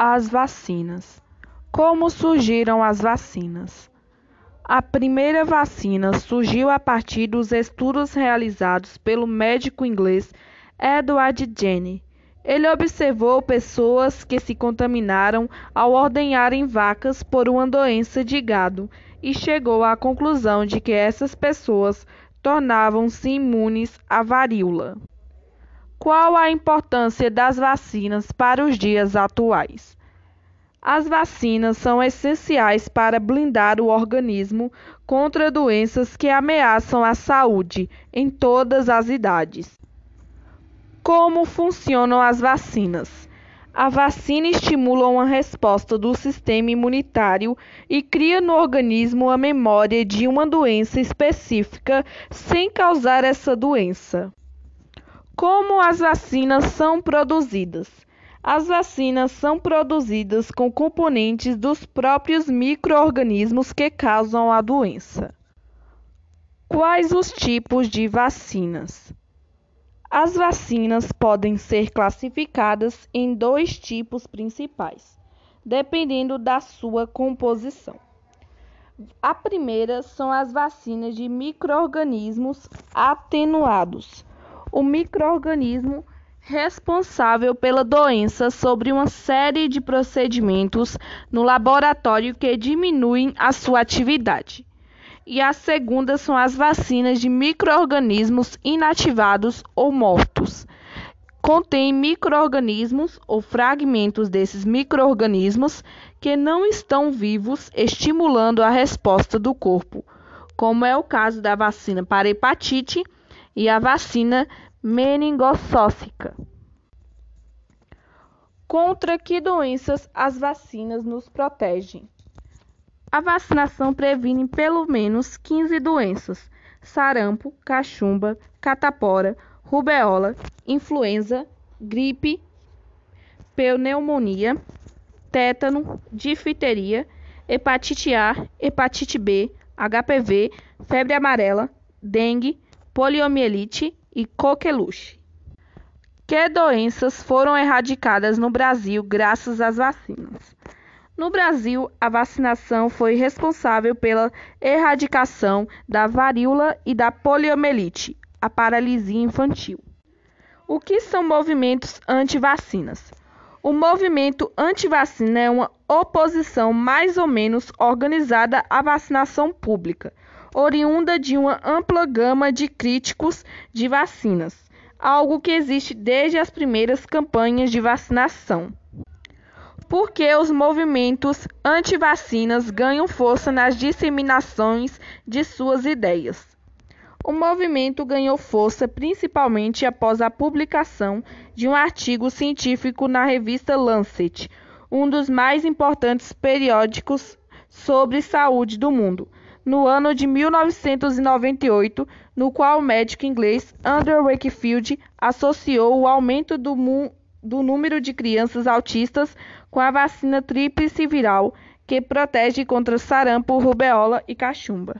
As vacinas. Como surgiram as vacinas? A primeira vacina surgiu a partir dos estudos realizados pelo médico inglês Edward Jenner. Ele observou pessoas que se contaminaram ao ordenharem vacas por uma doença de gado e chegou à conclusão de que essas pessoas tornavam-se imunes à varíola. Qual a importância das vacinas para os dias atuais? As vacinas são essenciais para blindar o organismo contra doenças que ameaçam a saúde em todas as idades. Como funcionam as vacinas? A vacina estimula uma resposta do sistema imunitário e cria no organismo a memória de uma doença específica sem causar essa doença. Como as vacinas são produzidas? As vacinas são produzidas com componentes dos próprios microorganismos que causam a doença. Quais os tipos de vacinas? As vacinas podem ser classificadas em dois tipos principais, dependendo da sua composição. A primeira são as vacinas de microorganismos atenuados o microorganismo responsável pela doença sobre uma série de procedimentos no laboratório que diminuem a sua atividade. E a segunda são as vacinas de microorganismos inativados ou mortos. Contém microorganismos ou fragmentos desses microorganismos que não estão vivos, estimulando a resposta do corpo, como é o caso da vacina para hepatite e a vacina meningocócica. Contra que doenças as vacinas nos protegem? A vacinação previne pelo menos 15 doenças: sarampo, cachumba, catapora, rubeola, influenza, gripe, pneumonia, tétano, difteria, hepatite A, hepatite B, HPV, febre amarela, dengue, poliomielite e coqueluche. Que doenças foram erradicadas no Brasil graças às vacinas? No Brasil, a vacinação foi responsável pela erradicação da varíola e da poliomielite, a paralisia infantil. O que são movimentos anti-vacinas? O movimento anti-vacina é uma oposição mais ou menos organizada à vacinação pública oriunda de uma ampla gama de críticos de vacinas, algo que existe desde as primeiras campanhas de vacinação. Porque os movimentos anti-vacinas ganham força nas disseminações de suas ideias. O movimento ganhou força principalmente após a publicação de um artigo científico na revista Lancet, um dos mais importantes periódicos sobre saúde do mundo, no ano de 1998, no qual o médico inglês Andrew Wakefield associou o aumento do, do número de crianças autistas com a vacina tríplice viral, que protege contra sarampo, rubeola e cachumba.